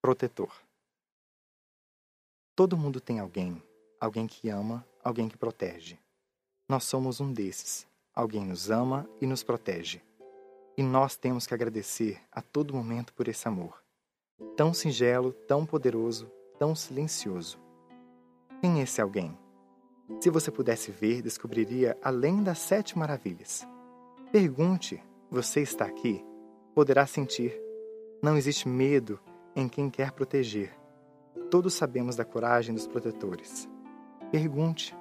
Protetor. Todo mundo tem alguém, alguém que ama, alguém que protege. Nós somos um desses. Alguém nos ama e nos protege. E nós temos que agradecer a todo momento por esse amor. Tão singelo, tão poderoso, tão silencioso. Quem é esse alguém? Se você pudesse ver, descobriria além das sete maravilhas. Pergunte: você está aqui? Poderá sentir. Não existe medo em quem quer proteger. Todos sabemos da coragem dos protetores. Pergunte: